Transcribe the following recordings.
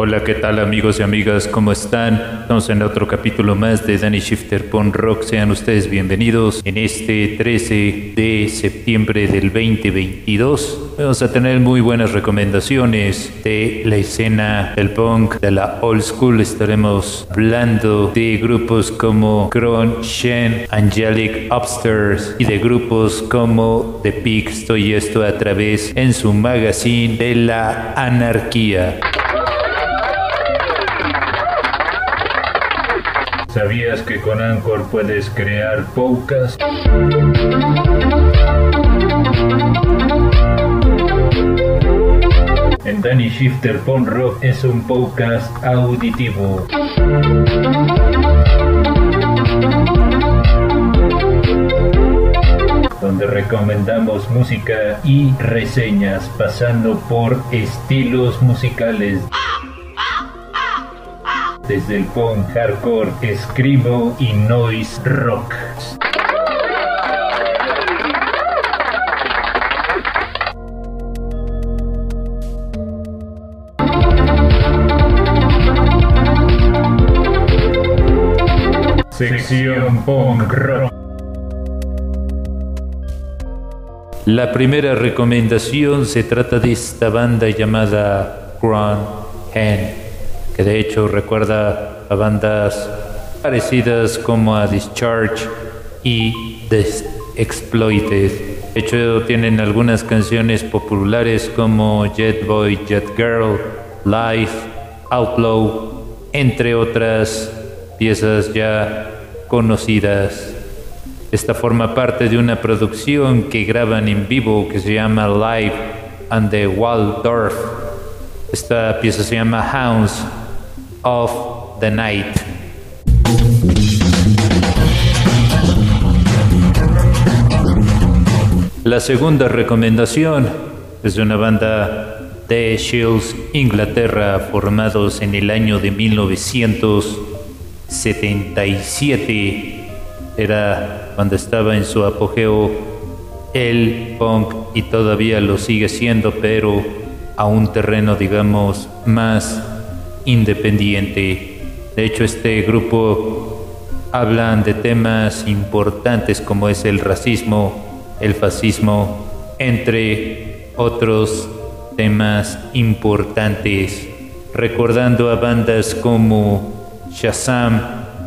Hola, ¿qué tal amigos y amigas? ¿Cómo están? Estamos en otro capítulo más de Danny Shifter Pon Rock. Sean ustedes bienvenidos en este 13 de septiembre del 2022. Vamos a tener muy buenas recomendaciones de la escena del punk, de la old school. Estaremos hablando de grupos como Kron, Shen, Angelic Upstairs y de grupos como The Peaks. y esto a través en su magazine de la anarquía. ¿Sabías que con Anchor puedes crear podcast? En Danny Shifter Pon Rock es un podcast auditivo. donde recomendamos música y reseñas pasando por estilos musicales desde el punk hardcore, escribo y noise rock. Sección punk rock. La primera recomendación se trata de esta banda llamada Grand Hand que de hecho recuerda a bandas parecidas como a Discharge y The Exploited. De hecho, tienen algunas canciones populares como Jet Boy, Jet Girl, Life, Outlaw, entre otras piezas ya conocidas. Esta forma parte de una producción que graban en vivo que se llama Live and the Waldorf. Esta pieza se llama Hounds of the Night. La segunda recomendación es de una banda de Shields, Inglaterra, formados en el año de 1977. Era cuando estaba en su apogeo el punk y todavía lo sigue siendo, pero a un terreno, digamos, más independiente. De hecho, este grupo hablan de temas importantes como es el racismo, el fascismo, entre otros temas importantes, recordando a bandas como Shazam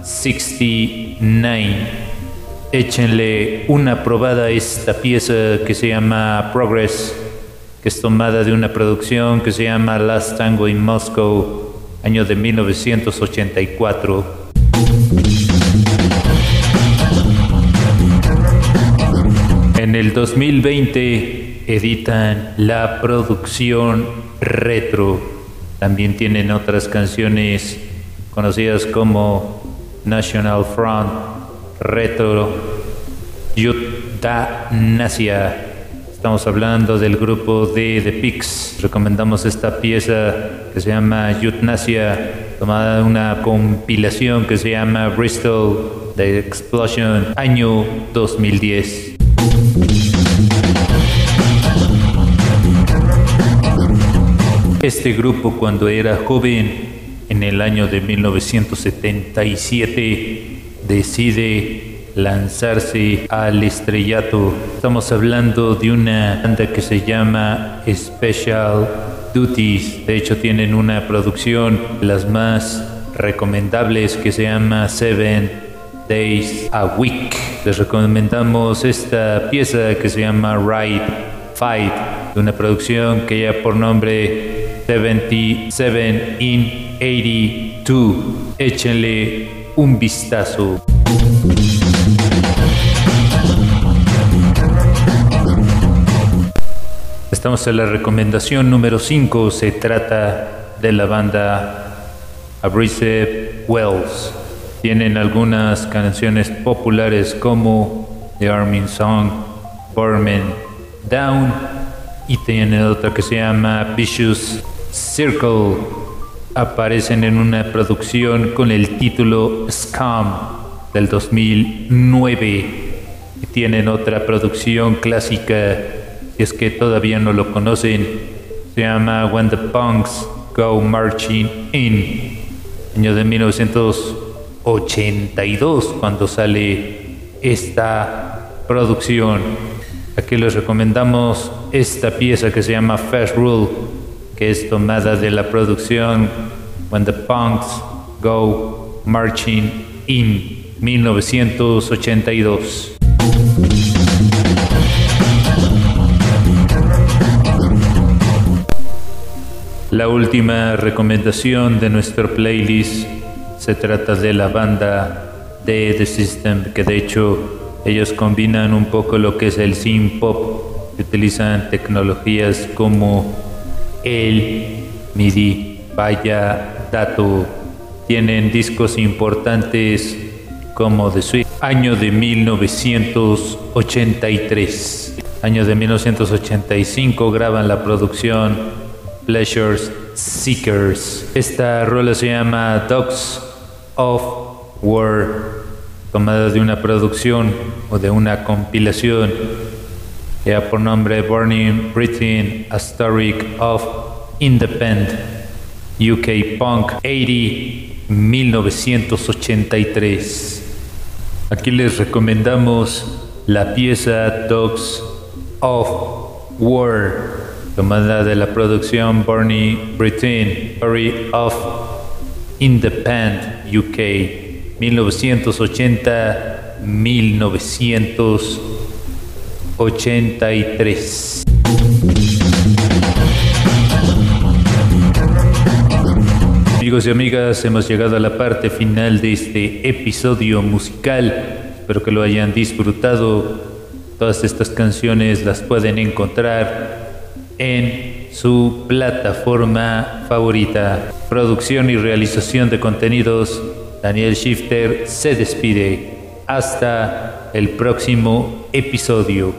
69. Échenle una probada a esta pieza que se llama Progress, que es tomada de una producción que se llama Last Tango in Moscow año de 1984. En el 2020 editan la producción retro. También tienen otras canciones conocidas como National Front, Retro, Nasia. Estamos hablando del grupo de The Pigs. Recomendamos esta pieza que se llama Eutnasia, tomada de una compilación que se llama Bristol The Explosion, año 2010. Este grupo cuando era joven, en el año de 1977, decide lanzarse al estrellato. Estamos hablando de una banda que se llama Special Duties. De hecho, tienen una producción, las más recomendables, que se llama Seven Days a Week. Les recomendamos esta pieza que se llama Ride Fight, de una producción que ya por nombre 77 in 82. Échenle un vistazo. Estamos en la recomendación número 5. Se trata de la banda Abrasive Wells. Tienen algunas canciones populares como The Army Song, Burman Down y tienen otra que se llama Vicious Circle. Aparecen en una producción con el título Scam del 2009 y tienen otra producción clásica es que todavía no lo conocen, se llama When the Punks Go Marching In. Año de 1982 cuando sale esta producción. Aquí les recomendamos esta pieza que se llama Fast Rule, que es tomada de la producción When the Punks Go Marching In 1982. La última recomendación de nuestro playlist. Se trata de la banda de The System, que de hecho ellos combinan un poco lo que es el synth pop, utilizan tecnologías como el MIDI, vaya dato, tienen discos importantes como The Sweet, año de 1983, año de 1985 graban la producción Pleasures Seekers. Esta rola se llama Dogs of War, tomada de una producción o de una compilación ya por nombre Burning Britain, A Story of Independent UK Punk 80 1983. Aquí les recomendamos la pieza Dogs of War, tomada de la producción Bernie Britain, Story of Independent UK, 1980-1983. Amigos y amigas, hemos llegado a la parte final de este episodio musical. Espero que lo hayan disfrutado. Todas estas canciones las pueden encontrar en su plataforma favorita. Producción y realización de contenidos. Daniel Shifter se despide. Hasta el próximo episodio.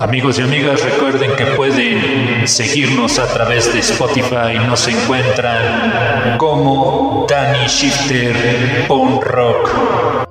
Amigos y amigas, recuerden que pueden seguirnos a través de Spotify. Nos encuentran como Danny Shifter on Rock.